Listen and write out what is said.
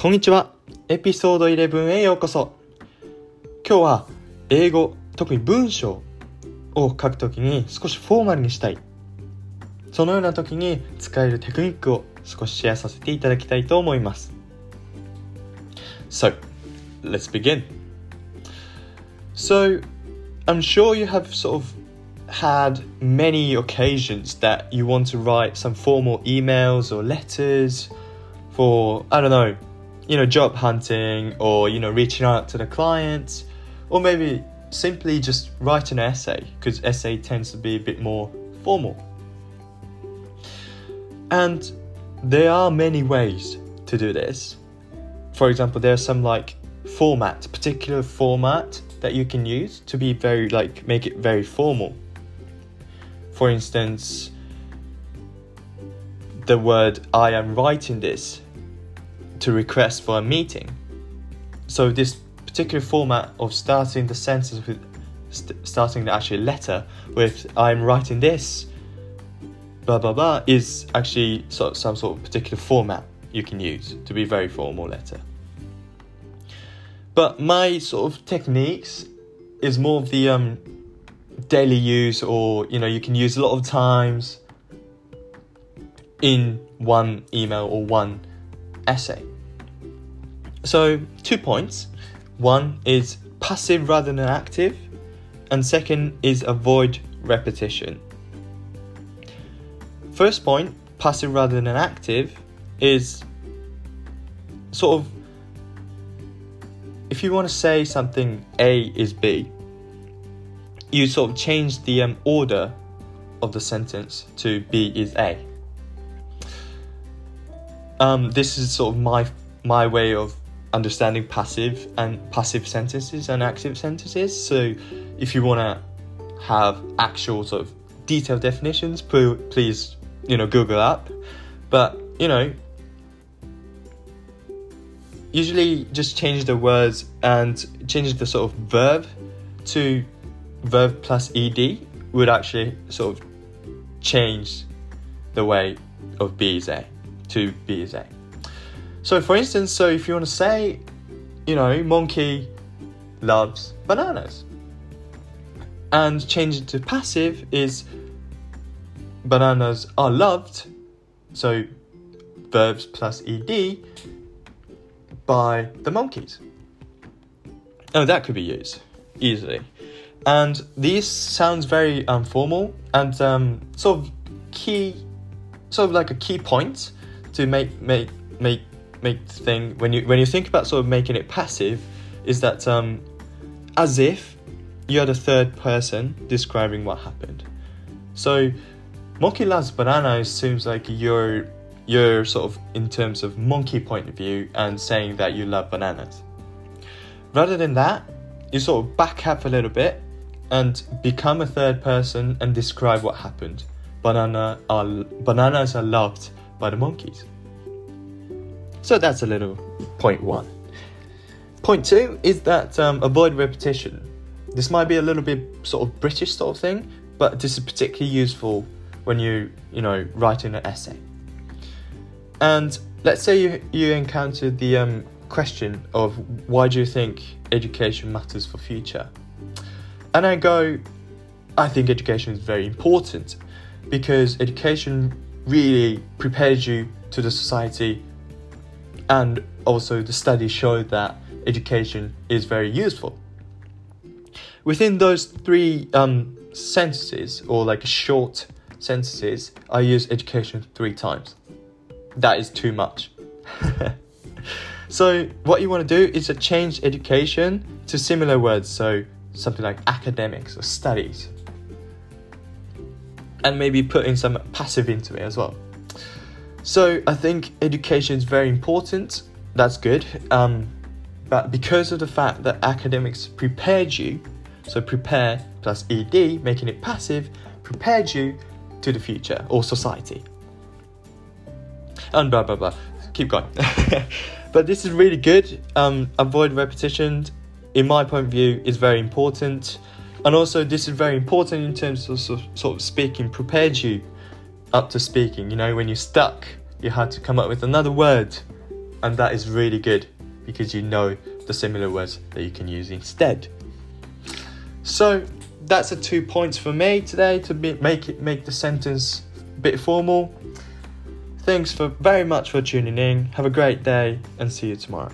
こんにちは。エピソード11へようこそ。今日は英語、特に文章を書くときに少しフォーマルにしたい。そのような時に使えるテクニックを少しシェアさせていただきたいと思います。So, let's begin. So, I'm sure you have sort of had many occasions that you want to write some formal emails or letters for, I don't know, you know, job hunting or, you know, reaching out to the clients, or maybe simply just write an essay because essay tends to be a bit more formal. And there are many ways to do this. For example, there's some like format, particular format that you can use to be very like make it very formal. For instance, the word I am writing this to request for a meeting. So this particular format of starting the sentence with st- starting the actual letter with I'm writing this blah blah blah is actually sort of some sort of particular format you can use to be very formal letter. But my sort of techniques is more of the um, daily use or you know you can use a lot of times in one email or one essay. So two points. One is passive rather than active and second is avoid repetition. First point passive rather than active is sort of if you want to say something a is b you sort of change the um, order of the sentence to B is A. Um, this is sort of my my way of understanding passive and passive sentences and active sentences. So, if you want to have actual sort of detailed definitions, please you know Google up. But you know, usually just change the words and change the sort of verb to verb plus ed would actually sort of change the way of be is a to be is a. So for instance, so if you want to say, you know, monkey loves bananas, and change it to passive is bananas are loved, so verbs plus ed by the monkeys. Oh, that could be used easily and this sounds very um, and um, sort of key, sort of like a key point to make make make make thing when you when you think about sort of making it passive, is that um, as if you're the third person describing what happened. So, monkey loves bananas seems like you're you're sort of in terms of monkey point of view and saying that you love bananas. Rather than that, you sort of back up a little bit and become a third person and describe what happened. Banana are, bananas are loved by the monkeys. So that's a little point one. Point two is that um, avoid repetition. This might be a little bit sort of British sort of thing, but this is particularly useful when you you know writing an essay. And let's say you you encountered the um, question of why do you think education matters for future? And I go, I think education is very important because education really prepares you to the society and also the studies show that education is very useful. Within those three um, sentences, or like short sentences, I use education three times. That is too much. so, what you want to do is to change education to similar words. So, something like academics or studies. And maybe put in some passive into it as well. So I think education is very important. That's good. Um, but because of the fact that academics prepared you, so prepare plus ed, making it passive, prepared you to the future or society. And blah blah blah. Keep going. but this is really good. Um, avoid repetition in my point of view, is very important. And also, this is very important in terms of sort of speaking, prepared you up to speaking. You know, when you're stuck, you had to come up with another word and that is really good because you know the similar words that you can use instead. So that's the two points for me today to be, make it make the sentence a bit formal. Thanks for very much for tuning in. Have a great day and see you tomorrow.